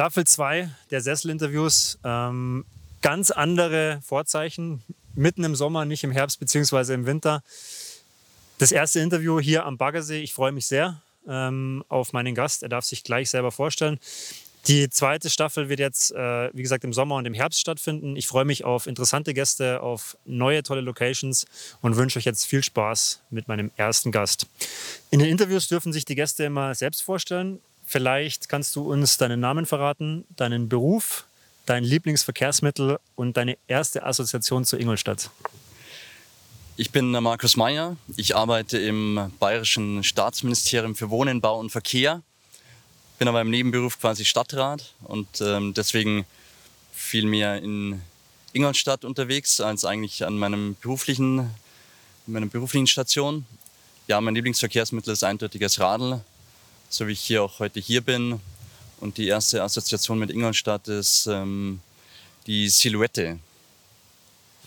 Staffel 2 der Sesselinterviews. Ähm, ganz andere Vorzeichen. Mitten im Sommer, nicht im Herbst bzw. im Winter. Das erste Interview hier am Baggersee. Ich freue mich sehr ähm, auf meinen Gast. Er darf sich gleich selber vorstellen. Die zweite Staffel wird jetzt, äh, wie gesagt, im Sommer und im Herbst stattfinden. Ich freue mich auf interessante Gäste, auf neue tolle Locations und wünsche euch jetzt viel Spaß mit meinem ersten Gast. In den Interviews dürfen sich die Gäste immer selbst vorstellen. Vielleicht kannst du uns deinen Namen verraten, deinen Beruf, dein Lieblingsverkehrsmittel und deine erste Assoziation zu Ingolstadt. Ich bin Markus Meyer. Ich arbeite im Bayerischen Staatsministerium für Wohnen, Bau und Verkehr. Bin aber im Nebenberuf quasi Stadtrat und ähm, deswegen viel mehr in Ingolstadt unterwegs als eigentlich an meinem beruflichen, meiner beruflichen Station. Ja, mein Lieblingsverkehrsmittel ist eindeutig das Radl, so wie ich hier auch heute hier bin. Und die erste Assoziation mit Ingolstadt ist ähm, die Silhouette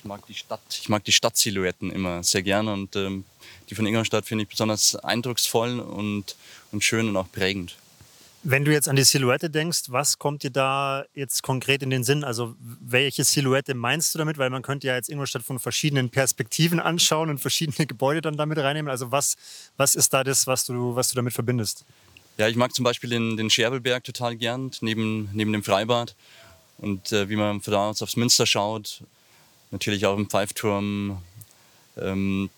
ich mag die Stadt, ich mag die Stadtsilhouetten immer sehr gerne und ähm, die von Ingolstadt finde ich besonders eindrucksvoll und, und schön und auch prägend. Wenn du jetzt an die Silhouette denkst, was kommt dir da jetzt konkret in den Sinn? Also welche Silhouette meinst du damit? Weil man könnte ja jetzt Ingolstadt von verschiedenen Perspektiven anschauen und verschiedene Gebäude dann damit reinnehmen. Also was, was ist da das, was du, was du damit verbindest? Ja, ich mag zum Beispiel den, den Scherbelberg total gern, neben, neben dem Freibad. Und äh, wie man von da aus aufs Münster schaut, natürlich auch im Pfeifturm. Ähm,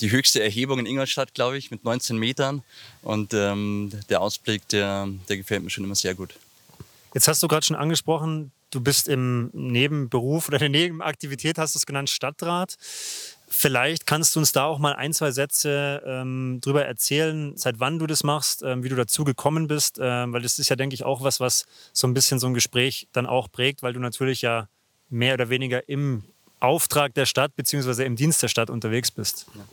die höchste Erhebung in Ingolstadt, glaube ich, mit 19 Metern. Und ähm, der Ausblick, der, der gefällt mir schon immer sehr gut. Jetzt hast du gerade schon angesprochen, du bist im Nebenberuf oder in der Nebenaktivität, hast du es genannt, Stadtrat. Vielleicht kannst du uns da auch mal ein, zwei Sätze ähm, drüber erzählen, seit wann du das machst, ähm, wie du dazu gekommen bist, ähm, weil das ist ja, denke ich, auch was, was so ein bisschen so ein Gespräch dann auch prägt, weil du natürlich ja mehr oder weniger im Auftrag der Stadt bzw. im Dienst der Stadt unterwegs bist. Ja.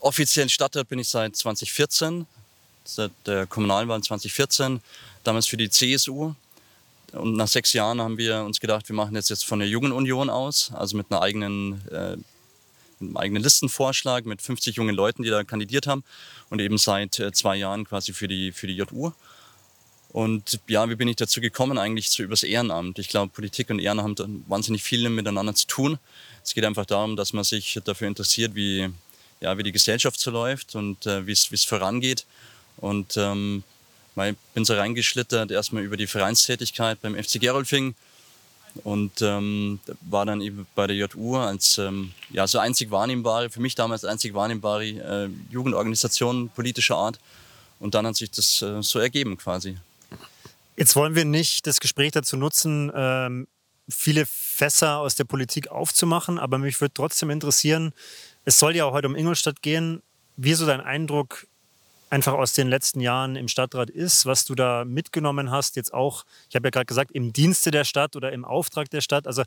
Offiziell Stadtrat bin ich seit 2014, seit der Kommunalwahl 2014, damals für die CSU. Und nach sechs Jahren haben wir uns gedacht, wir machen jetzt, jetzt von der Jugendunion aus, also mit, einer eigenen, äh, einem eigenen Listenvorschlag mit 50 jungen Leuten, die da kandidiert haben und eben seit äh, zwei Jahren quasi für die, für die JU. Und ja, wie bin ich dazu gekommen? Eigentlich so übers Ehrenamt. Ich glaube, Politik und Ehrenamt haben wahnsinnig viel miteinander zu tun. Es geht einfach darum, dass man sich dafür interessiert, wie, ja, wie die Gesellschaft so läuft und äh, wie es vorangeht. Und ähm, ich bin so reingeschlittert, erstmal über die Vereinstätigkeit beim FC Gerolfing und ähm, war dann eben bei der JU als ähm, ja, so einzig wahrnehmbare, für mich damals einzig wahrnehmbare äh, Jugendorganisation politischer Art. Und dann hat sich das äh, so ergeben quasi. Jetzt wollen wir nicht das Gespräch dazu nutzen, ähm, viele Fässer aus der Politik aufzumachen, aber mich würde trotzdem interessieren, es soll ja auch heute um Ingolstadt gehen, wie so dein Eindruck einfach aus den letzten Jahren im Stadtrat ist, was du da mitgenommen hast, jetzt auch, ich habe ja gerade gesagt, im Dienste der Stadt oder im Auftrag der Stadt. Also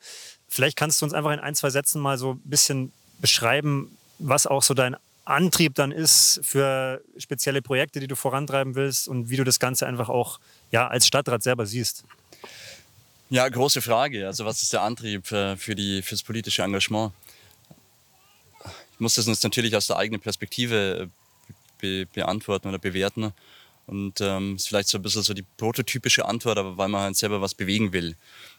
vielleicht kannst du uns einfach in ein, zwei Sätzen mal so ein bisschen beschreiben, was auch so dein Antrieb dann ist für spezielle Projekte, die du vorantreiben willst und wie du das Ganze einfach auch ja, als Stadtrat selber siehst. Ja, große Frage. Also was ist der Antrieb für, für, die, für das politische Engagement? Ich muss das natürlich aus der eigenen Perspektive be beantworten oder bewerten. Und ähm, ist vielleicht so ein bisschen so die prototypische Antwort, aber weil man halt selber was bewegen will.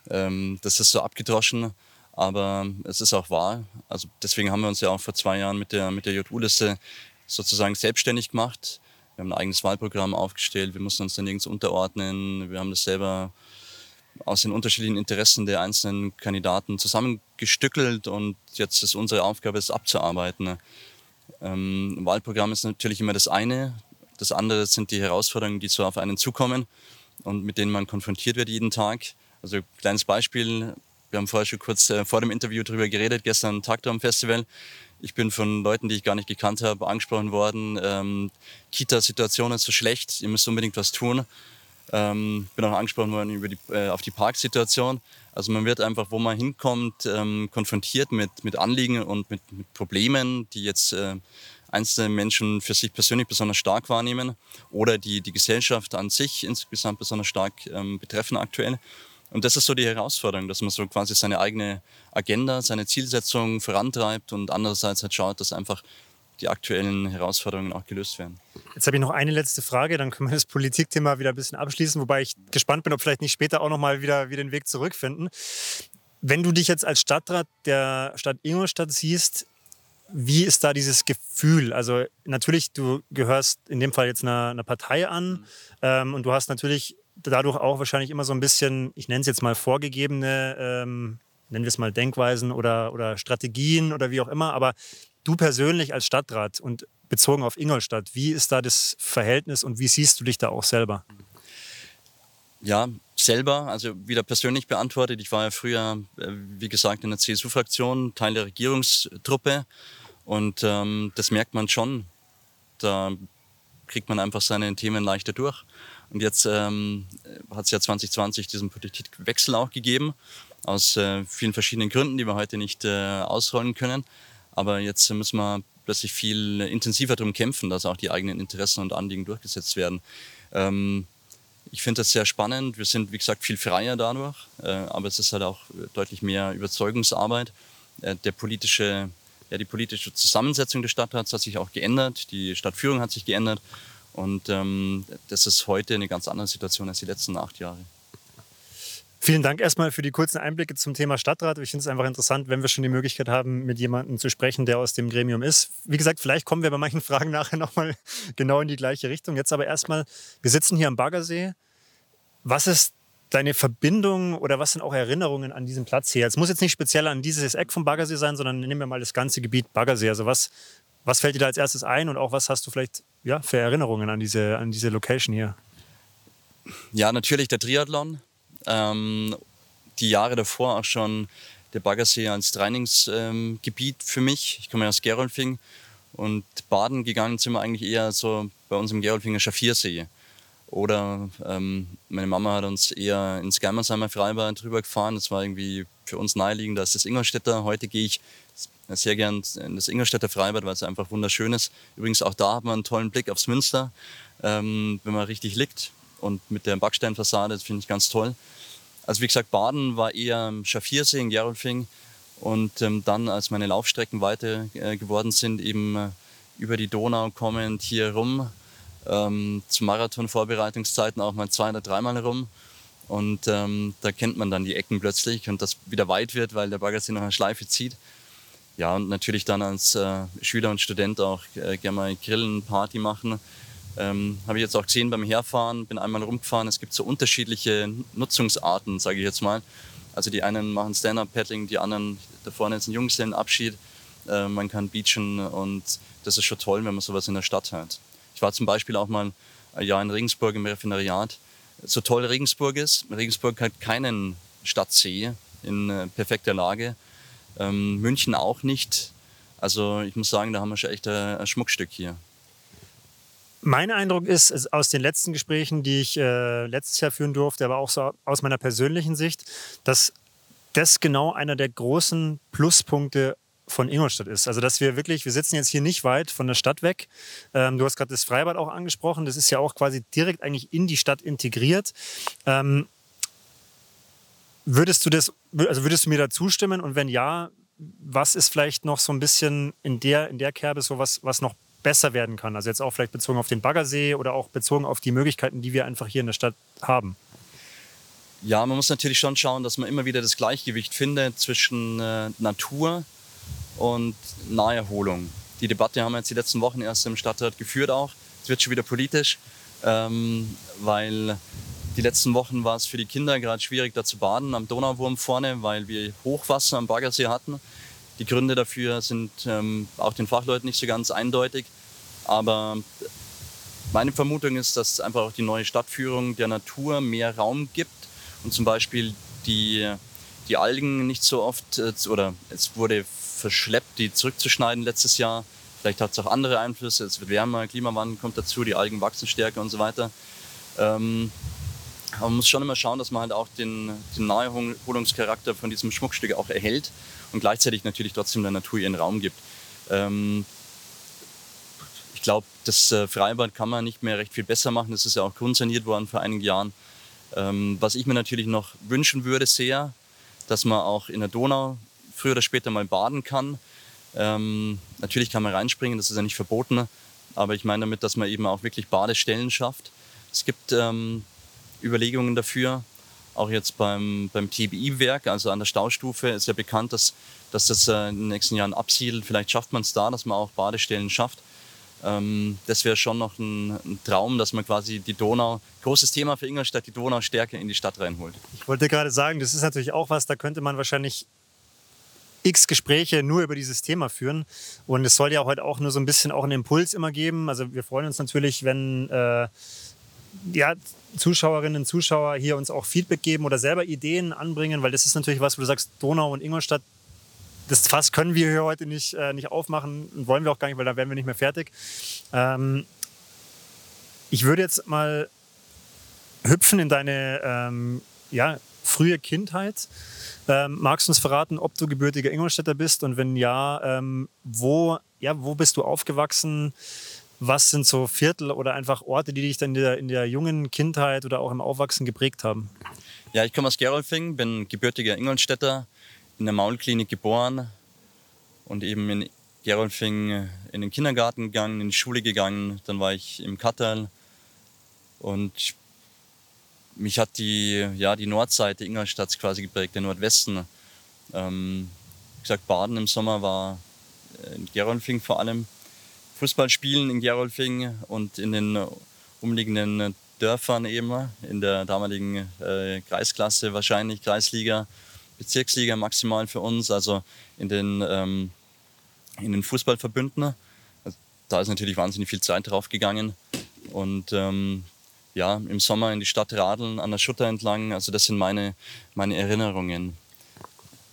Ähm, das ist so abgedroschen, aber es ist auch wahr. Also deswegen haben wir uns ja auch vor zwei Jahren mit der, mit der JU-Liste sozusagen selbstständig gemacht. Wir haben ein eigenes Wahlprogramm aufgestellt, wir mussten uns da nirgends unterordnen. Wir haben das selber aus den unterschiedlichen Interessen der einzelnen Kandidaten zusammengestückelt und jetzt ist unsere Aufgabe, es abzuarbeiten. Ähm, Wahlprogramm ist natürlich immer das eine. Das andere sind die Herausforderungen, die so auf einen zukommen und mit denen man konfrontiert wird jeden Tag. Also kleines Beispiel, wir haben vorher schon kurz äh, vor dem Interview darüber geredet, gestern Tagtraum Festival. Ich bin von Leuten, die ich gar nicht gekannt habe, angesprochen worden. Ähm, Kita-Situation ist so schlecht, ihr müsst unbedingt was tun. Ähm, bin auch angesprochen worden über die, äh, auf die Parksituation. Also man wird einfach, wo man hinkommt, ähm, konfrontiert mit, mit Anliegen und mit, mit Problemen, die jetzt äh, einzelne Menschen für sich persönlich besonders stark wahrnehmen oder die die Gesellschaft an sich insgesamt besonders stark ähm, betreffen aktuell. Und das ist so die Herausforderung, dass man so quasi seine eigene Agenda, seine Zielsetzung vorantreibt und andererseits halt schaut, dass einfach die aktuellen Herausforderungen auch gelöst werden. Jetzt habe ich noch eine letzte Frage, dann können wir das Politikthema wieder ein bisschen abschließen, wobei ich gespannt bin, ob vielleicht nicht später auch nochmal wieder, wieder den Weg zurückfinden. Wenn du dich jetzt als Stadtrat der Stadt Ingolstadt siehst, wie ist da dieses Gefühl? Also natürlich, du gehörst in dem Fall jetzt einer, einer Partei an ähm, und du hast natürlich dadurch auch wahrscheinlich immer so ein bisschen, ich nenne es jetzt mal vorgegebene, ähm, nennen wir es mal Denkweisen oder, oder Strategien oder wie auch immer. Aber du persönlich als Stadtrat und bezogen auf Ingolstadt, wie ist da das Verhältnis und wie siehst du dich da auch selber? Ja, selber, also wieder persönlich beantwortet. Ich war ja früher, äh, wie gesagt, in der CSU-Fraktion, Teil der Regierungstruppe. Und ähm, das merkt man schon. Da kriegt man einfach seine Themen leichter durch. Und jetzt ähm, hat es ja 2020 diesen Politikwechsel auch gegeben, aus äh, vielen verschiedenen Gründen, die wir heute nicht äh, ausrollen können. Aber jetzt müssen wir plötzlich viel intensiver darum kämpfen, dass auch die eigenen Interessen und Anliegen durchgesetzt werden. Ähm, ich finde das sehr spannend. Wir sind, wie gesagt, viel freier dadurch, äh, aber es ist halt auch deutlich mehr Überzeugungsarbeit. Äh, der politische, ja, die politische Zusammensetzung des Stadtrats hat sich auch geändert, die Stadtführung hat sich geändert und ähm, das ist heute eine ganz andere Situation als die letzten acht Jahre. Vielen Dank erstmal für die kurzen Einblicke zum Thema Stadtrat. Ich finde es einfach interessant, wenn wir schon die Möglichkeit haben, mit jemandem zu sprechen, der aus dem Gremium ist. Wie gesagt, vielleicht kommen wir bei manchen Fragen nachher nochmal genau in die gleiche Richtung. Jetzt aber erstmal, wir sitzen hier am Baggersee. Was ist deine Verbindung oder was sind auch Erinnerungen an diesen Platz hier? Es muss jetzt nicht speziell an dieses Eck vom Baggersee sein, sondern nehmen wir mal das ganze Gebiet Baggersee. Also was, was fällt dir da als erstes ein und auch was hast du vielleicht ja, für Erinnerungen an diese, an diese Location hier? Ja, natürlich der Triathlon. Ähm, die Jahre davor auch schon der Baggersee als Trainingsgebiet ähm, für mich. Ich komme aus Gerolfing und baden gegangen sind wir eigentlich eher so bei uns im Gerolfinger Schaffiersee. Oder ähm, meine Mama hat uns eher ins Geimersheimer Freibad drüber gefahren. Das war irgendwie für uns naheliegend als das Ingolstädter. Heute gehe ich sehr gern in das Ingolstädter Freibad, weil es einfach wunderschön ist. Übrigens auch da hat man einen tollen Blick aufs Münster, ähm, wenn man richtig liegt. Und mit der Backsteinfassade, das finde ich ganz toll. Also wie gesagt, Baden war eher Schaffiersee in Gerolfing und ähm, dann, als meine Laufstrecken weiter äh, geworden sind, eben äh, über die Donau kommend hier rum, ähm, zu Marathon-Vorbereitungszeiten auch mal zwei oder dreimal rum. Und ähm, da kennt man dann die Ecken plötzlich und das wieder weit wird, weil der Baggersee noch eine Schleife zieht. Ja, und natürlich dann als äh, Schüler und Student auch äh, gerne mal Grillen, Party machen. Ähm, Habe ich jetzt auch gesehen beim Herfahren, bin einmal rumgefahren. Es gibt so unterschiedliche Nutzungsarten, sage ich jetzt mal. Also die einen machen Stand-Up-Paddling, die anderen, da vorne ist ein Junggesellenabschied. Äh, man kann beachen und das ist schon toll, wenn man sowas in der Stadt hat. Ich war zum Beispiel auch mal ein Jahr in Regensburg im Referendariat. So toll Regensburg ist, Regensburg hat keinen Stadtsee in äh, perfekter Lage. Ähm, München auch nicht. Also ich muss sagen, da haben wir schon echt ein, ein Schmuckstück hier. Mein Eindruck ist, aus den letzten Gesprächen, die ich äh, letztes Jahr führen durfte, aber auch so aus meiner persönlichen Sicht, dass das genau einer der großen Pluspunkte von Ingolstadt ist. Also dass wir wirklich, wir sitzen jetzt hier nicht weit von der Stadt weg. Ähm, du hast gerade das Freibad auch angesprochen. Das ist ja auch quasi direkt eigentlich in die Stadt integriert. Ähm, würdest du das, also würdest du mir da zustimmen? Und wenn ja, was ist vielleicht noch so ein bisschen in der, in der Kerbe so was, was noch besser werden kann. Also jetzt auch vielleicht bezogen auf den Baggersee oder auch bezogen auf die Möglichkeiten, die wir einfach hier in der Stadt haben. Ja, man muss natürlich schon schauen, dass man immer wieder das Gleichgewicht findet zwischen äh, Natur und Naherholung. Die Debatte haben wir jetzt die letzten Wochen erst im Stadtrat geführt auch. Es wird schon wieder politisch, ähm, weil die letzten Wochen war es für die Kinder gerade schwierig, da zu baden am Donauwurm vorne, weil wir Hochwasser am Baggersee hatten. Die Gründe dafür sind ähm, auch den Fachleuten nicht so ganz eindeutig. Aber meine Vermutung ist, dass einfach auch die neue Stadtführung der Natur mehr Raum gibt und zum Beispiel die, die Algen nicht so oft, äh, oder es wurde verschleppt, die zurückzuschneiden letztes Jahr. Vielleicht hat es auch andere Einflüsse, es wird wärmer, Klimawandel kommt dazu, die Algen wachsen stärker und so weiter. Ähm, aber man muss schon immer schauen, dass man halt auch den, den Naherholungscharakter von diesem Schmuckstück auch erhält und gleichzeitig natürlich trotzdem der Natur ihren Raum gibt. Ähm, ich glaube, das äh, Freibad kann man nicht mehr recht viel besser machen. Das ist ja auch grundsaniert worden vor einigen Jahren. Ähm, was ich mir natürlich noch wünschen würde sehr, dass man auch in der Donau früher oder später mal baden kann. Ähm, natürlich kann man reinspringen, das ist ja nicht verboten, aber ich meine damit, dass man eben auch wirklich Badestellen schafft. Es gibt ähm, Überlegungen dafür, auch jetzt beim, beim TBI-Werk, also an der Staustufe, ist ja bekannt, dass, dass das äh, in den nächsten Jahren absiedelt. Vielleicht schafft man es da, dass man auch Badestellen schafft. Ähm, das wäre schon noch ein, ein, Traum, dass man quasi die Donau, großes Thema für Ingolstadt, die Donau stärker in die Stadt reinholt. Ich wollte gerade sagen, das ist natürlich auch was, da könnte man wahrscheinlich x Gespräche nur über dieses Thema führen. Und es soll ja heute auch nur so ein bisschen auch einen Impuls immer geben. Also wir freuen uns natürlich, wenn äh, ja, Zuschauerinnen und Zuschauer hier uns auch Feedback geben oder selber Ideen anbringen, weil das ist natürlich was, wo du sagst, Donau und Ingolstadt, das Fass können wir hier heute nicht, äh, nicht aufmachen und wollen wir auch gar nicht, weil da werden wir nicht mehr fertig. Ähm, ich würde jetzt mal hüpfen in deine ähm, ja, frühe Kindheit. Ähm, magst du uns verraten, ob du gebürtiger Ingolstädter bist und wenn ja, ähm, wo, ja, wo bist du aufgewachsen? Was sind so Viertel oder einfach Orte, die dich dann in der, in der jungen Kindheit oder auch im Aufwachsen geprägt haben? Ja, ich komme aus Gerolfing, bin gebürtiger Ingolstädter, in der Maulklinik geboren und eben in Gerolfing in den Kindergarten gegangen, in die Schule gegangen. Dann war ich im Kattal und mich hat die, ja, die Nordseite Ingolstadts quasi geprägt, der Nordwesten. Ähm, wie gesagt, Baden im Sommer war in Gerolfing vor allem. Fußball spielen in Gerolfing und in den umliegenden Dörfern eben, in der damaligen äh, Kreisklasse wahrscheinlich, Kreisliga. Bezirksliga maximal für uns, also in den, ähm, in den Fußballverbünden. Also da ist natürlich wahnsinnig viel Zeit drauf gegangen. Und ähm, ja, im Sommer in die Stadt radeln, an der Schutter entlang, also das sind meine, meine Erinnerungen.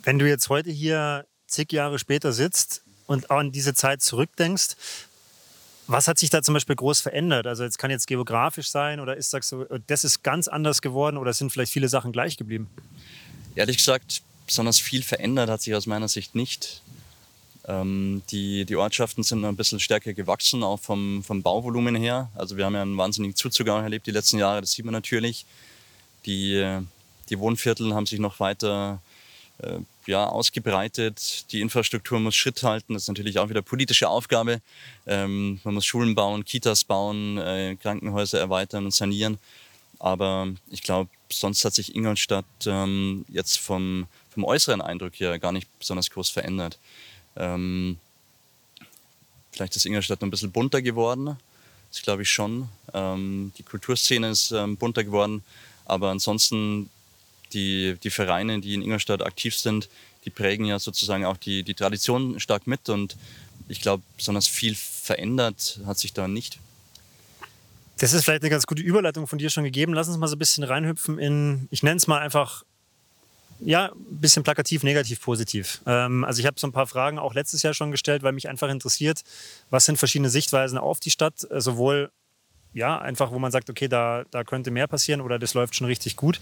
Wenn du jetzt heute hier zig Jahre später sitzt und an diese Zeit zurückdenkst, was hat sich da zum Beispiel groß verändert? Also jetzt kann jetzt geografisch sein oder ist sagst du, das ist ganz anders geworden oder sind vielleicht viele Sachen gleich geblieben? Ehrlich gesagt, besonders viel verändert hat sich aus meiner Sicht nicht. Ähm, die, die Ortschaften sind ein bisschen stärker gewachsen, auch vom, vom Bauvolumen her. Also wir haben ja einen wahnsinnigen Zuzug auch erlebt die letzten Jahre, das sieht man natürlich. Die, die Wohnviertel haben sich noch weiter äh, ja, ausgebreitet. Die Infrastruktur muss Schritt halten. Das ist natürlich auch wieder politische Aufgabe. Ähm, man muss Schulen bauen, Kitas bauen, äh, Krankenhäuser erweitern und sanieren. Aber ich glaube, sonst hat sich Ingolstadt ähm, jetzt vom, vom äußeren Eindruck her gar nicht besonders groß verändert. Ähm, vielleicht ist Ingolstadt noch ein bisschen bunter geworden. Das glaube ich schon. Ähm, die Kulturszene ist ähm, bunter geworden. Aber ansonsten die, die Vereine, die in Ingolstadt aktiv sind, die prägen ja sozusagen auch die, die Tradition stark mit. Und ich glaube, besonders viel verändert hat sich da nicht. Das ist vielleicht eine ganz gute Überleitung von dir schon gegeben. Lass uns mal so ein bisschen reinhüpfen in, ich nenne es mal einfach, ja, ein bisschen plakativ, negativ, positiv. Ähm, also ich habe so ein paar Fragen auch letztes Jahr schon gestellt, weil mich einfach interessiert, was sind verschiedene Sichtweisen auf die Stadt, äh, sowohl ja, einfach, wo man sagt, okay, da, da könnte mehr passieren oder das läuft schon richtig gut.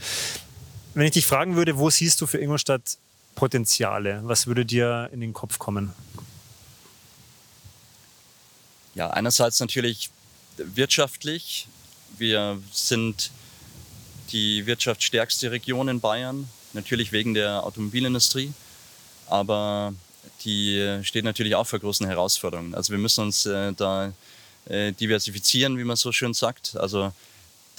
Wenn ich dich fragen würde, wo siehst du für Ingolstadt Potenziale? Was würde dir in den Kopf kommen? Ja, einerseits natürlich wirtschaftlich. Wir sind die wirtschaftsstärkste Region in Bayern, natürlich wegen der Automobilindustrie, aber die steht natürlich auch vor großen Herausforderungen. Also wir müssen uns äh, da äh, diversifizieren, wie man so schön sagt. Also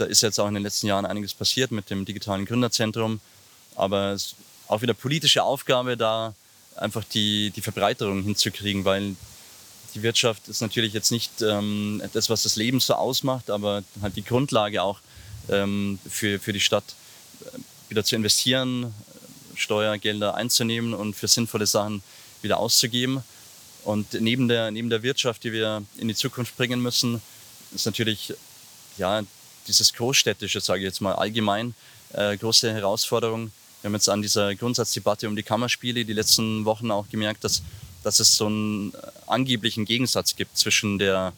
da ist jetzt auch in den letzten Jahren einiges passiert mit dem digitalen Gründerzentrum, aber es ist auch wieder politische Aufgabe, da einfach die, die Verbreiterung hinzukriegen, weil die Wirtschaft ist natürlich jetzt nicht ähm, das, was das Leben so ausmacht, aber halt die Grundlage auch ähm, für, für die Stadt äh, wieder zu investieren, Steuergelder einzunehmen und für sinnvolle Sachen wieder auszugeben. Und neben der, neben der Wirtschaft, die wir in die Zukunft bringen müssen, ist natürlich ja, dieses Großstädtische, sage ich jetzt mal allgemein, äh, große Herausforderung. Wir haben jetzt an dieser Grundsatzdebatte um die Kammerspiele die letzten Wochen auch gemerkt, dass dass es so einen äh, angeblichen Gegensatz gibt zwischen der,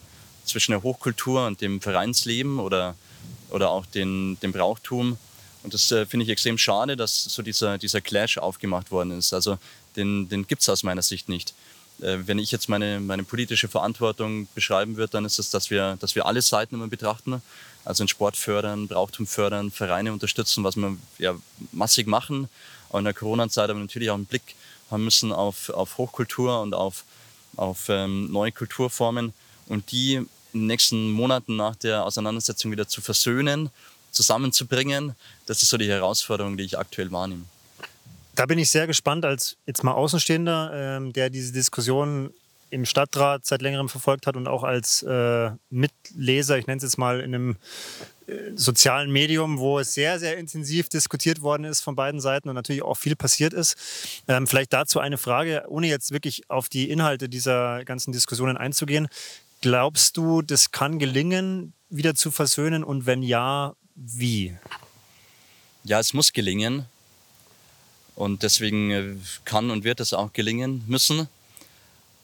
zwischen der Hochkultur und dem Vereinsleben oder, oder auch den, dem Brauchtum. Und das äh, finde ich extrem schade, dass so dieser, dieser Clash aufgemacht worden ist. Also den, den gibt es aus meiner Sicht nicht. Äh, wenn ich jetzt meine, meine politische Verantwortung beschreiben würde, dann ist es, dass wir, dass wir alle Seiten immer betrachten. Also den Sport fördern, Brauchtum fördern, Vereine unterstützen, was wir ja massig machen. Aber in der Corona-Zeit aber natürlich auch einen Blick haben müssen auf, auf Hochkultur und auf, auf ähm, neue Kulturformen und die in den nächsten Monaten nach der Auseinandersetzung wieder zu versöhnen, zusammenzubringen. Das ist so die Herausforderung, die ich aktuell wahrnehme. Da bin ich sehr gespannt als jetzt mal Außenstehender, ähm, der diese Diskussion im Stadtrat seit längerem verfolgt hat und auch als äh, Mitleser, ich nenne es jetzt mal in einem äh, sozialen Medium, wo es sehr, sehr intensiv diskutiert worden ist von beiden Seiten und natürlich auch viel passiert ist. Ähm, vielleicht dazu eine Frage, ohne jetzt wirklich auf die Inhalte dieser ganzen Diskussionen einzugehen. Glaubst du, das kann gelingen, wieder zu versöhnen und wenn ja, wie? Ja, es muss gelingen. Und deswegen äh, kann und wird es auch gelingen müssen.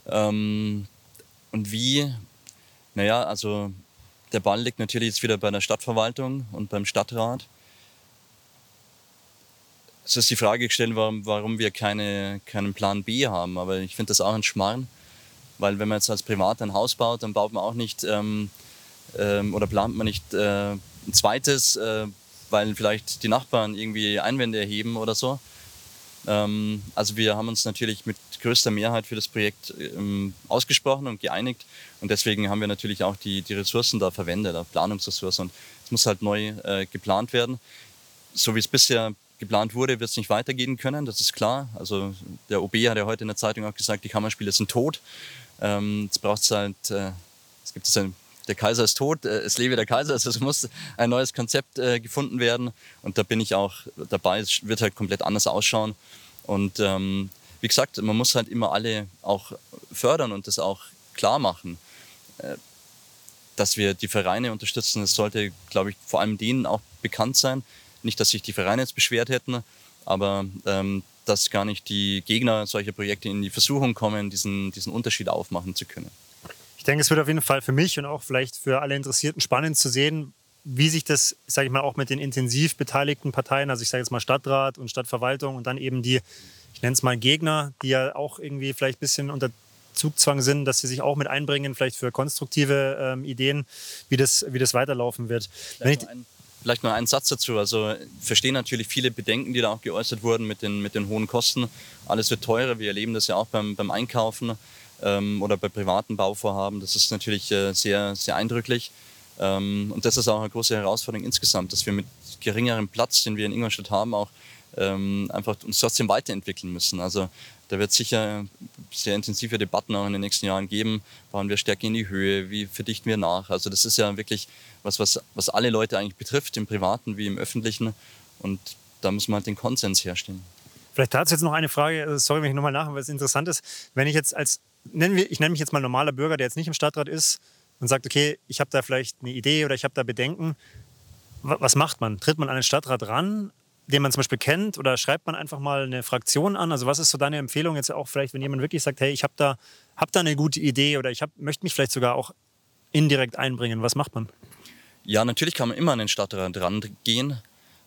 Ähm, und wie? Naja, also der Ball liegt natürlich jetzt wieder bei der Stadtverwaltung und beim Stadtrat. Es ist die Frage gestellt, warum, warum wir keine, keinen Plan B haben. Aber ich finde das auch ein Schmarrn. Weil wenn man jetzt als Privat ein Haus baut, dann baut man auch nicht ähm, ähm, oder plant man nicht äh, ein zweites, äh, weil vielleicht die Nachbarn irgendwie Einwände erheben oder so. Ähm, also wir haben uns natürlich mit größter Mehrheit für das Projekt ähm, ausgesprochen und geeinigt und deswegen haben wir natürlich auch die, die Ressourcen da verwendet, auch Planungsressourcen und es muss halt neu äh, geplant werden. So wie es bisher geplant wurde, wird es nicht weitergehen können, das ist klar. Also der OB hat ja heute in der Zeitung auch gesagt, die Kammerspiele sind tot. Ähm, jetzt braucht es halt, äh, es gibt es ein der Kaiser ist tot, äh, es lebe der Kaiser, also es muss ein neues Konzept äh, gefunden werden und da bin ich auch dabei, es wird halt komplett anders ausschauen und ähm, wie gesagt, man muss halt immer alle auch fördern und das auch klar machen, äh, dass wir die Vereine unterstützen. Das sollte, glaube ich, vor allem denen auch bekannt sein. Nicht, dass sich die Vereine jetzt beschwert hätten, aber ähm, dass gar nicht die Gegner solcher Projekte in die Versuchung kommen, diesen, diesen Unterschied aufmachen zu können ich denke, es wird auf jeden Fall für mich und auch vielleicht für alle Interessierten spannend zu sehen, wie sich das, sage ich mal, auch mit den intensiv beteiligten Parteien, also ich sage jetzt mal Stadtrat und Stadtverwaltung und dann eben die, ich nenne es mal Gegner, die ja auch irgendwie vielleicht ein bisschen unter Zugzwang sind, dass sie sich auch mit einbringen, vielleicht für konstruktive ähm, Ideen, wie das, wie das weiterlaufen wird. Vielleicht, ein, vielleicht mal einen Satz dazu. Also verstehen natürlich viele Bedenken, die da auch geäußert wurden mit den, mit den hohen Kosten. Alles wird teurer. Wir erleben das ja auch beim, beim Einkaufen ähm, oder bei privaten Bauvorhaben. Das ist natürlich äh, sehr, sehr eindrücklich. Ähm, und das ist auch eine große Herausforderung insgesamt, dass wir mit geringerem Platz, den wir in Ingolstadt haben, auch ähm, einfach uns trotzdem weiterentwickeln müssen. Also da wird sicher sehr intensive Debatten auch in den nächsten Jahren geben. Bauen wir stärker in die Höhe? Wie verdichten wir nach? Also das ist ja wirklich was, was, was alle Leute eigentlich betrifft, im Privaten wie im Öffentlichen. Und da muss man halt den Konsens herstellen. Vielleicht dazu jetzt noch eine Frage, äh, sorry, wenn ich nochmal nachher, weil es interessant ist. Wenn ich jetzt als nennen wir, ich nenne mich jetzt mal normaler Bürger, der jetzt nicht im Stadtrat ist und sagt, okay, ich habe da vielleicht eine Idee oder ich habe da Bedenken. Was macht man? Tritt man an den Stadtrat ran, den man zum Beispiel kennt, oder schreibt man einfach mal eine Fraktion an? Also was ist so deine Empfehlung jetzt auch vielleicht, wenn jemand wirklich sagt, hey, ich habe da, hab da eine gute Idee oder ich hab, möchte mich vielleicht sogar auch indirekt einbringen? Was macht man? Ja, natürlich kann man immer an den Stadtrat rangehen.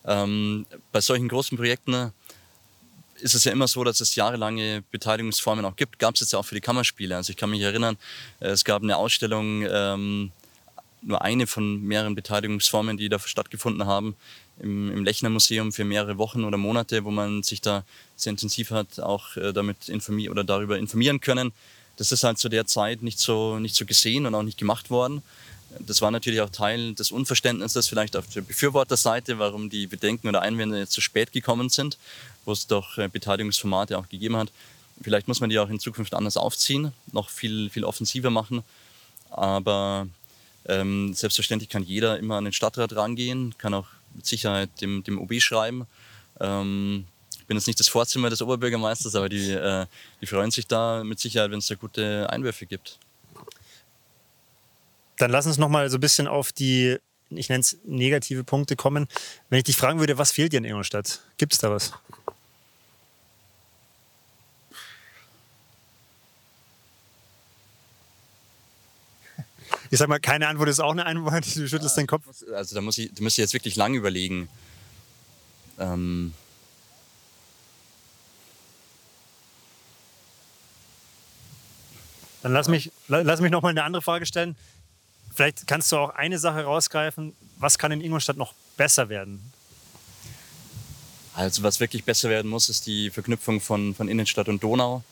Ähm, bei solchen großen Projekten ist es ja immer so, dass es jahrelange Beteiligungsformen auch gibt. Gab es jetzt ja auch für die Kammerspiele. Also ich kann mich erinnern, äh, es gab eine Ausstellung, ähm, nur eine von mehreren Beteiligungsformen, die da stattgefunden haben, im, im Lechner Museum für mehrere Wochen oder Monate, wo man sich da sehr intensiv hat auch äh, damit informieren oder darüber informieren können. Das ist halt zu der Zeit nicht so, nicht so gesehen und auch nicht gemacht worden. Das war natürlich auch Teil des Unverständnisses vielleicht auf der Befürworterseite, warum die Bedenken oder Einwände jetzt zu spät gekommen sind wo es doch äh, Beteiligungsformate auch gegeben hat. Vielleicht muss man die auch in Zukunft anders aufziehen, noch viel, viel offensiver machen. Aber ähm, selbstverständlich kann jeder immer an den Stadtrat rangehen, kann auch mit Sicherheit dem, dem OB schreiben. Ähm, ich bin jetzt nicht das Vorzimmer des Oberbürgermeisters, aber die, äh, die freuen sich da mit Sicherheit, wenn es da gute Einwürfe gibt. Dann lass uns noch mal so ein bisschen auf die, ich nenne es negative Punkte kommen. Wenn ich dich fragen würde, was fehlt dir in Ingolstadt? Gibt es da was? Ich sag mal, keine Antwort ist auch eine Antwort. Du schüttelst ja, den Kopf. Also da muss ich, du musst jetzt wirklich lange überlegen. Ähm Dann lass mich, lass mich noch mal eine andere Frage stellen. Vielleicht kannst du auch eine Sache rausgreifen. Was kann in Ingolstadt noch besser werden? Also was wirklich besser werden muss, ist die Verknüpfung von, von Innenstadt und Donau.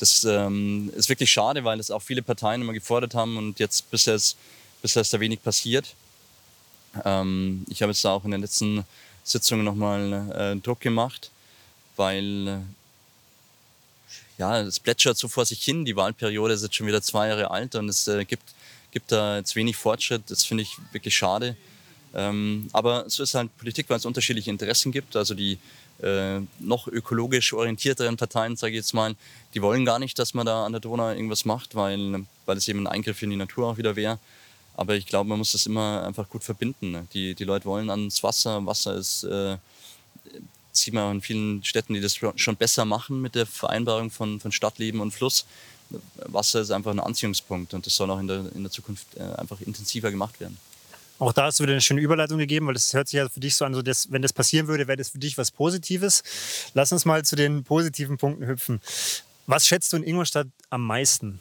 das ähm, ist wirklich schade, weil es auch viele Parteien immer gefordert haben und jetzt bisher ist, bisher ist da wenig passiert. Ähm, ich habe jetzt auch in den letzten Sitzungen nochmal äh, Druck gemacht, weil äh, ja, es plätschert so vor sich hin. Die Wahlperiode ist jetzt schon wieder zwei Jahre alt und es äh, gibt, gibt da jetzt wenig Fortschritt. Das finde ich wirklich schade. Ähm, aber so ist halt Politik, weil es unterschiedliche Interessen gibt. Also die äh, noch ökologisch orientierteren Parteien, sage ich jetzt mal, die wollen gar nicht, dass man da an der Donau irgendwas macht, weil, weil es eben ein Eingriff in die Natur auch wieder wäre. Aber ich glaube, man muss das immer einfach gut verbinden. Ne? Die, die Leute wollen ans Wasser. Wasser ist, äh, sieht man auch in vielen Städten, die das schon besser machen mit der Vereinbarung von, von Stadtleben und Fluss. Wasser ist einfach ein Anziehungspunkt und das soll auch in der, in der Zukunft äh, einfach intensiver gemacht werden. Auch da hast du wieder eine schöne Überleitung gegeben, weil das hört sich ja für dich so an, so dass, wenn das passieren würde, wäre das für dich was Positives. Lass uns mal zu den positiven Punkten hüpfen. Was schätzt du in Ingolstadt am meisten?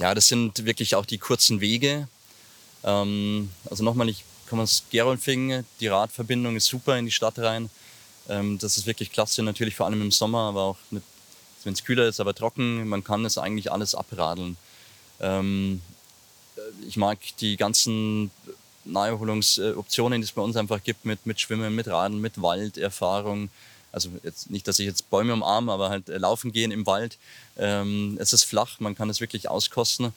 Ja, das sind wirklich auch die kurzen Wege. Ähm, also nochmal, ich komme aus Gerolfing, die Radverbindung ist super in die Stadt rein. Ähm, das ist wirklich klasse, natürlich vor allem im Sommer, aber auch wenn es kühler ist, aber trocken. Man kann es eigentlich alles abradeln. Ähm, ich mag die ganzen Naherholungsoptionen, die es bei uns einfach gibt, mit, mit Schwimmen, mit Raden, mit Walderfahrung. Also jetzt nicht, dass ich jetzt Bäume umarme, aber halt äh, laufen gehen im Wald. Ähm, es ist flach, man kann es wirklich auskosten.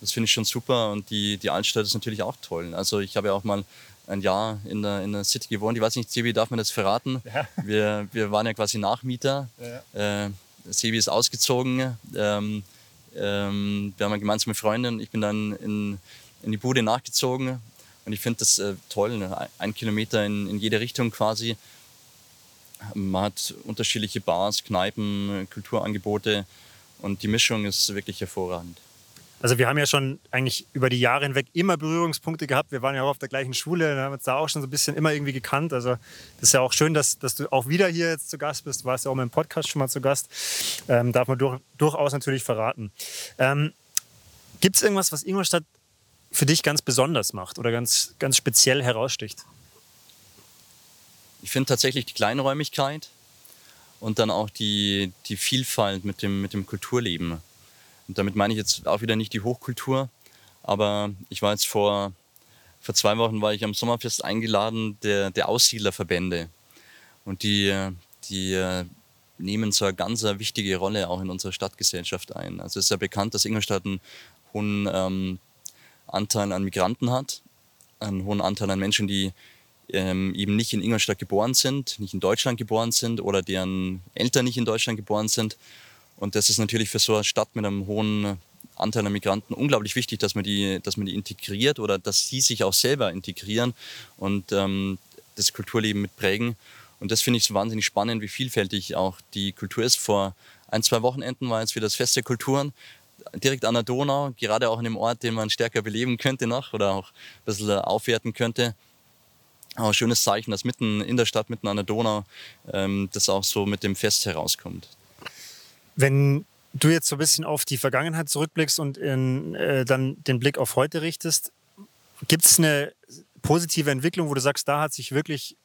Das finde ich schon super und die, die Altstadt ist natürlich auch toll. Also ich habe ja auch mal ein Jahr in der, in der City gewohnt. Ich weiß nicht, Sebi, darf man das verraten? Ja. Wir, wir waren ja quasi Nachmieter. Ja. Äh, Sebi ist ausgezogen. Ähm, ähm, wir haben eine gemeinsame Freundin. Ich bin dann in, in die Bude nachgezogen und ich finde das äh, toll, ne? ein Kilometer in, in jede Richtung quasi. Man hat unterschiedliche Bars, Kneipen, Kulturangebote und die Mischung ist wirklich hervorragend. Also wir haben ja schon eigentlich über die Jahre hinweg immer Berührungspunkte gehabt. Wir waren ja auch auf der gleichen Schule, haben uns da auch schon so ein bisschen immer irgendwie gekannt. Also das ist ja auch schön, dass, dass du auch wieder hier jetzt zu Gast bist. Du warst ja auch im Podcast schon mal zu Gast. Ähm, darf man durch, durchaus natürlich verraten. Ähm, Gibt es irgendwas, was Ingolstadt für dich ganz besonders macht oder ganz, ganz speziell heraussticht? Ich finde tatsächlich die Kleinräumigkeit und dann auch die, die Vielfalt mit dem, mit dem Kulturleben. Und damit meine ich jetzt auch wieder nicht die Hochkultur, aber ich war jetzt vor, vor zwei Wochen war ich am Sommerfest eingeladen der, der Aussiedlerverbände. Und die, die äh, nehmen so eine ganz wichtige Rolle auch in unserer Stadtgesellschaft ein. Also es ist ja bekannt, dass Ingolstadt einen hohen ähm, Anteil an Migranten hat, einen hohen Anteil an Menschen, die ähm, eben nicht in Ingolstadt geboren sind, nicht in Deutschland geboren sind oder deren Eltern nicht in Deutschland geboren sind. Und das ist natürlich für so eine Stadt mit einem hohen Anteil an Migranten unglaublich wichtig, dass man die, dass man die integriert oder dass sie sich auch selber integrieren und ähm, das Kulturleben mitprägen. Und das finde ich so wahnsinnig spannend, wie vielfältig auch die Kultur ist. Vor ein, zwei Wochenenden war jetzt wieder das Fest der Kulturen direkt an der Donau, gerade auch in einem Ort, den man stärker beleben könnte noch oder auch ein bisschen aufwerten könnte. Auch ein schönes Zeichen, dass mitten in der Stadt, mitten an der Donau, ähm, das auch so mit dem Fest herauskommt. Wenn du jetzt so ein bisschen auf die Vergangenheit zurückblickst und in, äh, dann den Blick auf heute richtest, gibt es eine positive Entwicklung, wo du sagst, da hat sich wirklich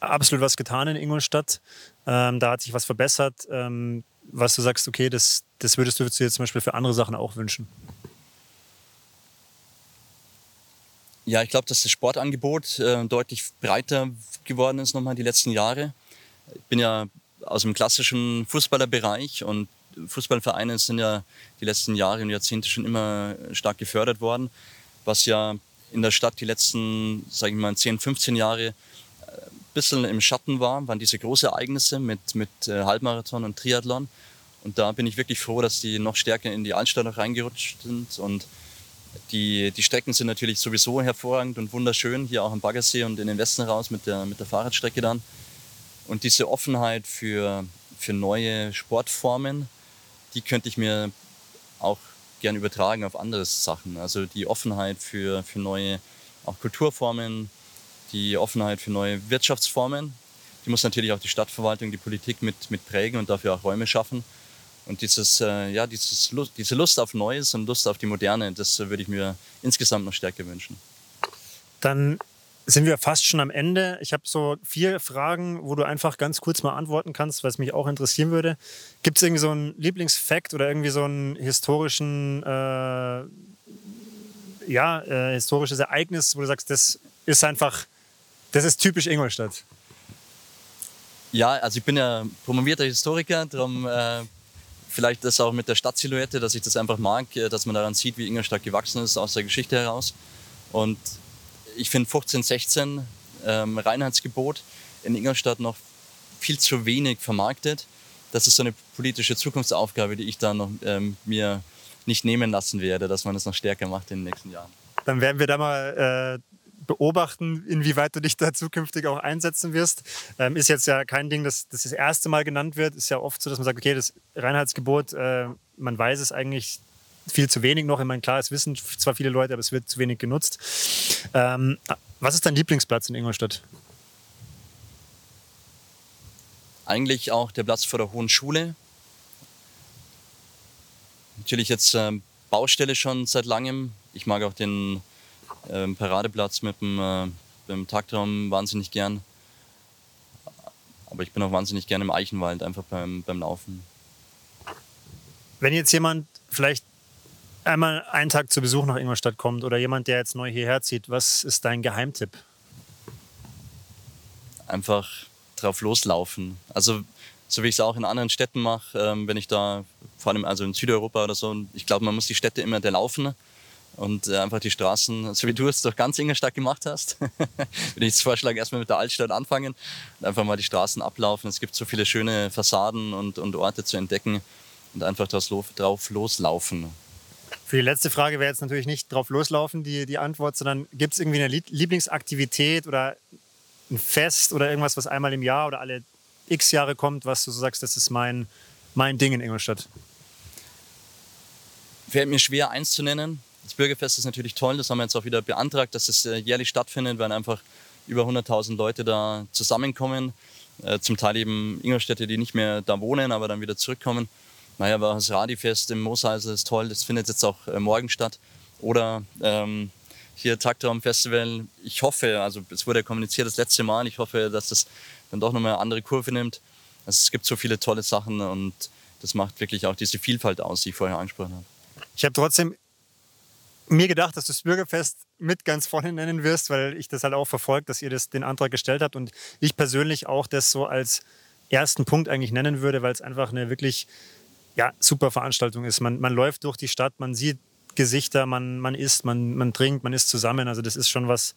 absolut was getan in Ingolstadt, ähm, da hat sich was verbessert, ähm, was du sagst, okay, das, das würdest du dir zum Beispiel für andere Sachen auch wünschen? Ja, ich glaube, dass das Sportangebot äh, deutlich breiter geworden ist nochmal die letzten Jahre. Ich bin ja aus dem klassischen Fußballerbereich und Fußballvereine sind ja die letzten Jahre und Jahrzehnte schon immer stark gefördert worden, was ja in der Stadt die letzten, sage ich mal, 10, 15 Jahre ein bisschen im Schatten war, waren diese großen Ereignisse mit, mit äh, Halbmarathon und Triathlon. Und da bin ich wirklich froh, dass die noch stärker in die Altstadt auch reingerutscht sind. Und die, die Strecken sind natürlich sowieso hervorragend und wunderschön, hier auch am Baggersee und in den Westen raus mit der, mit der Fahrradstrecke dann. Und diese Offenheit für, für neue Sportformen, die könnte ich mir auch gern übertragen auf andere Sachen. Also die Offenheit für, für neue auch Kulturformen, die Offenheit für neue Wirtschaftsformen. Die muss natürlich auch die Stadtverwaltung, die Politik mit, mit prägen und dafür auch Räume schaffen. Und dieses, äh, ja, dieses Lust, diese Lust auf Neues und Lust auf die Moderne, das äh, würde ich mir insgesamt noch stärker wünschen. Dann sind wir fast schon am Ende. Ich habe so vier Fragen, wo du einfach ganz kurz mal antworten kannst, es mich auch interessieren würde. Gibt es irgendwie so einen Lieblingsfakt oder irgendwie so einen historischen, äh, ja, äh, historisches Ereignis, wo du sagst, das ist einfach, das ist typisch Ingolstadt? Ja, also ich bin ja promovierter Historiker, darum äh, vielleicht das auch mit der Stadtsilhouette, dass ich das einfach mag, äh, dass man daran sieht, wie Ingolstadt gewachsen ist aus der Geschichte heraus. Und ich finde 1516 ähm, Reinheitsgebot in Ingolstadt noch viel zu wenig vermarktet. Das ist so eine politische Zukunftsaufgabe, die ich da noch ähm, mir nicht nehmen lassen werde, dass man das noch stärker macht in den nächsten Jahren. Dann werden wir da mal äh, beobachten, inwieweit du dich da zukünftig auch einsetzen wirst. Ähm, ist jetzt ja kein Ding, das, das das erste Mal genannt wird. Ist ja oft so, dass man sagt, okay, das Reinheitsgebot, äh, man weiß es eigentlich viel zu wenig noch. Ich meine, klar, es wissen zwar viele Leute, aber es wird zu wenig genutzt. Ähm, was ist dein Lieblingsplatz in Ingolstadt? Eigentlich auch der Platz vor der Hohen Schule. Natürlich jetzt ähm, Baustelle schon seit langem. Ich mag auch den ähm, Paradeplatz mit dem, äh, dem Taktraum wahnsinnig gern. Aber ich bin auch wahnsinnig gern im Eichenwald, einfach beim, beim Laufen. Wenn jetzt jemand einmal einen Tag zu Besuch nach Ingolstadt kommt oder jemand, der jetzt neu hierher zieht, was ist dein Geheimtipp? Einfach drauf loslaufen. Also so wie ich es auch in anderen Städten mache, ähm, wenn ich da, vor allem also in Südeuropa oder so, ich glaube, man muss die Städte immer der laufen und äh, einfach die Straßen, so wie du es durch ganz Ingolstadt gemacht hast, würde ich vorschlagen, erstmal mit der Altstadt anfangen und einfach mal die Straßen ablaufen. Es gibt so viele schöne Fassaden und, und Orte zu entdecken und einfach drauf loslaufen. Für die letzte Frage wäre jetzt natürlich nicht drauf loslaufen, die, die Antwort, sondern gibt es irgendwie eine Lieblingsaktivität oder ein Fest oder irgendwas, was einmal im Jahr oder alle x Jahre kommt, was du so sagst, das ist mein, mein Ding in Ingolstadt? Fällt mir schwer, eins zu nennen. Das Bürgerfest ist natürlich toll, das haben wir jetzt auch wieder beantragt, dass es äh, jährlich stattfindet, weil einfach über 100.000 Leute da zusammenkommen. Äh, zum Teil eben Ingolstädte, die nicht mehr da wohnen, aber dann wieder zurückkommen. Naja, aber das Radifest im Moosheisel ist toll, das findet jetzt auch äh, morgen statt. Oder ähm, hier Taktraum Festival. Ich hoffe, also es wurde ja kommuniziert das letzte Mal, ich hoffe, dass das dann doch nochmal eine andere Kurve nimmt. Also es gibt so viele tolle Sachen und das macht wirklich auch diese Vielfalt aus, die ich vorher angesprochen habe. Ich habe trotzdem mir gedacht, dass du das Bürgerfest mit ganz vorne nennen wirst, weil ich das halt auch verfolgt, dass ihr das, den Antrag gestellt habt und ich persönlich auch das so als ersten Punkt eigentlich nennen würde, weil es einfach eine wirklich ja, super Veranstaltung ist. Man, man läuft durch die Stadt, man sieht Gesichter, man, man isst, man, man trinkt, man ist zusammen. Also das ist schon was,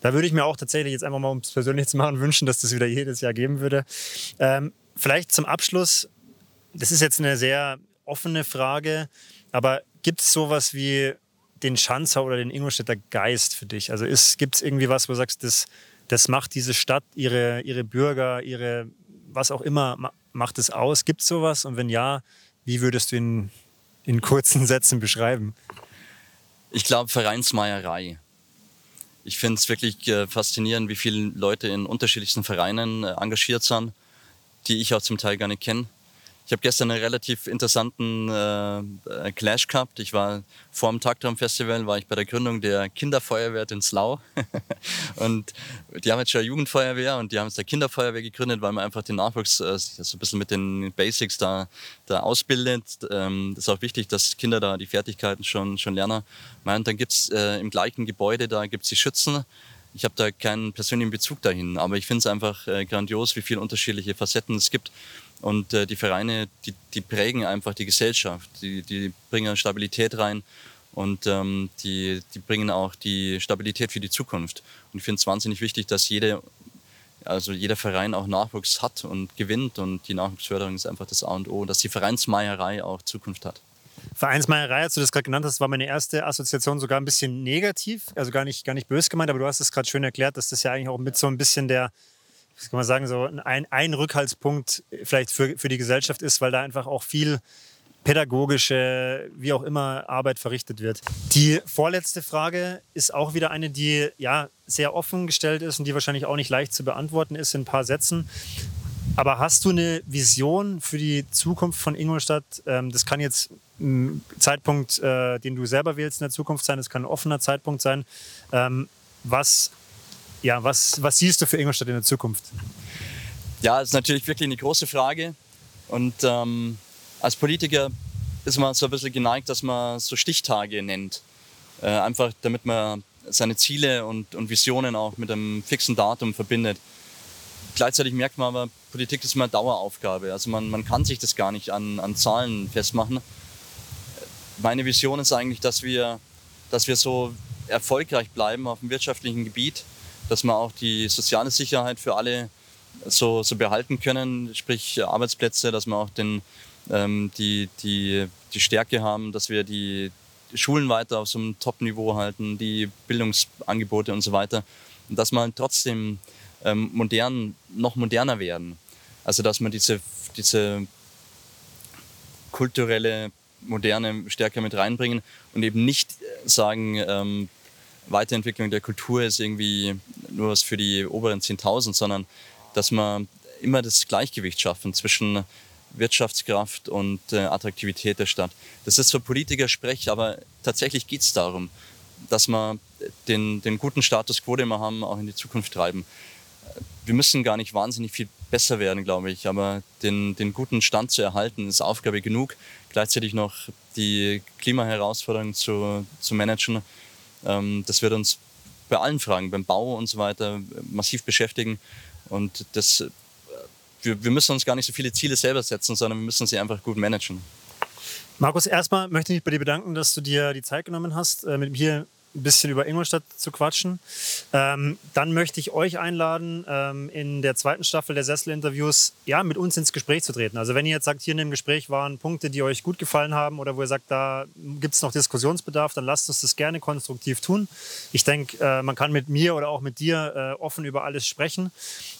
da würde ich mir auch tatsächlich jetzt einfach mal, um es persönlich zu machen, wünschen, dass das wieder jedes Jahr geben würde. Ähm, vielleicht zum Abschluss, das ist jetzt eine sehr offene Frage, aber gibt es sowas wie den Schanzer oder den Ingolstädter Geist für dich? Also gibt es irgendwie was, wo du sagst, das, das macht diese Stadt, ihre, ihre Bürger, ihre, was auch immer, macht es aus? Gibt es sowas? Und wenn ja, wie würdest du ihn in kurzen Sätzen beschreiben? Ich glaube, Vereinsmeierei. Ich finde es wirklich äh, faszinierend, wie viele Leute in unterschiedlichsten Vereinen äh, engagiert sind, die ich auch zum Teil gar nicht kenne. Ich habe gestern einen relativ interessanten äh, Clash gehabt. Ich war vor dem Taktraum Festival, war ich bei der Gründung der Kinderfeuerwehr in Slau. und die haben jetzt schon eine Jugendfeuerwehr und die haben jetzt der Kinderfeuerwehr gegründet, weil man einfach den Nachwuchs äh, so ein bisschen mit den Basics da, da ausbildet. Ähm, das ist auch wichtig, dass Kinder da die Fertigkeiten schon, schon lernen. Und dann gibt es äh, im gleichen Gebäude, da gibt es die Schützen. Ich habe da keinen persönlichen Bezug dahin, aber ich finde es einfach äh, grandios, wie viele unterschiedliche Facetten es gibt. Und äh, die Vereine, die, die prägen einfach die Gesellschaft, die, die bringen Stabilität rein und ähm, die, die bringen auch die Stabilität für die Zukunft. Und ich finde es wahnsinnig wichtig, dass jede, also jeder Verein auch Nachwuchs hat und gewinnt und die Nachwuchsförderung ist einfach das A und O, dass die Vereinsmeierei auch Zukunft hat. Vereinsmeierei, als du das gerade genannt hast, war meine erste Assoziation sogar ein bisschen negativ, also gar nicht, gar nicht böse gemeint, aber du hast es gerade schön erklärt, dass das ja eigentlich auch mit so ein bisschen der, was kann man sagen, so ein, ein Rückhaltspunkt vielleicht für, für die Gesellschaft ist, weil da einfach auch viel pädagogische, wie auch immer, Arbeit verrichtet wird. Die vorletzte Frage ist auch wieder eine, die ja sehr offen gestellt ist und die wahrscheinlich auch nicht leicht zu beantworten ist in ein paar Sätzen. Aber hast du eine Vision für die Zukunft von Ingolstadt? Ähm, das kann jetzt ein Zeitpunkt, äh, den du selber wählst in der Zukunft sein, das kann ein offener Zeitpunkt sein. Ähm, was ja, was, was siehst du für Ingolstadt in der Zukunft? Ja, ist natürlich wirklich eine große Frage. Und ähm, als Politiker ist man so ein bisschen geneigt, dass man so Stichtage nennt. Äh, einfach damit man seine Ziele und, und Visionen auch mit einem fixen Datum verbindet. Gleichzeitig merkt man aber, Politik ist immer Daueraufgabe. Also man, man kann sich das gar nicht an, an Zahlen festmachen. Meine Vision ist eigentlich, dass wir, dass wir so erfolgreich bleiben auf dem wirtschaftlichen Gebiet, dass wir auch die soziale Sicherheit für alle so, so behalten können, sprich Arbeitsplätze, dass wir auch den, ähm, die, die, die Stärke haben, dass wir die Schulen weiter auf so einem Top-Niveau halten, die Bildungsangebote und so weiter. Und dass wir trotzdem ähm, modern, noch moderner werden. Also dass man diese, diese kulturelle, moderne stärker mit reinbringen und eben nicht sagen, ähm, Weiterentwicklung der Kultur ist irgendwie nur was für die oberen 10.000, sondern dass man immer das Gleichgewicht schaffen zwischen Wirtschaftskraft und äh, Attraktivität der Stadt. Das ist für Politiker Sprech, aber tatsächlich geht es darum, dass wir den, den guten Status quo, den wir haben, auch in die Zukunft treiben. Wir müssen gar nicht wahnsinnig viel besser werden, glaube ich, aber den, den guten Stand zu erhalten, ist Aufgabe genug. Gleichzeitig noch die Klimaherausforderungen zu, zu managen. Ähm, das wird uns bei allen Fragen, beim Bau und so weiter, massiv beschäftigen. Und das wir, wir müssen uns gar nicht so viele Ziele selber setzen, sondern wir müssen sie einfach gut managen. Markus, erstmal möchte ich mich bei dir bedanken, dass du dir die Zeit genommen hast, äh, mit mir ein bisschen über Ingolstadt zu quatschen. Ähm, dann möchte ich euch einladen, ähm, in der zweiten Staffel der Sessel-Interviews ja, mit uns ins Gespräch zu treten. Also wenn ihr jetzt sagt, hier in dem Gespräch waren Punkte, die euch gut gefallen haben oder wo ihr sagt, da gibt es noch Diskussionsbedarf, dann lasst uns das gerne konstruktiv tun. Ich denke, äh, man kann mit mir oder auch mit dir äh, offen über alles sprechen.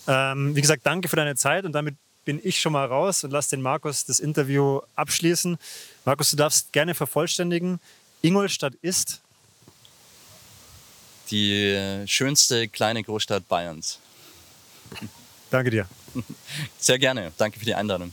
Ähm, wie gesagt, danke für deine Zeit und damit bin ich schon mal raus und lass den Markus das Interview abschließen. Markus, du darfst gerne vervollständigen. Ingolstadt ist die schönste kleine Großstadt Bayerns. Danke dir. Sehr gerne. Danke für die Einladung.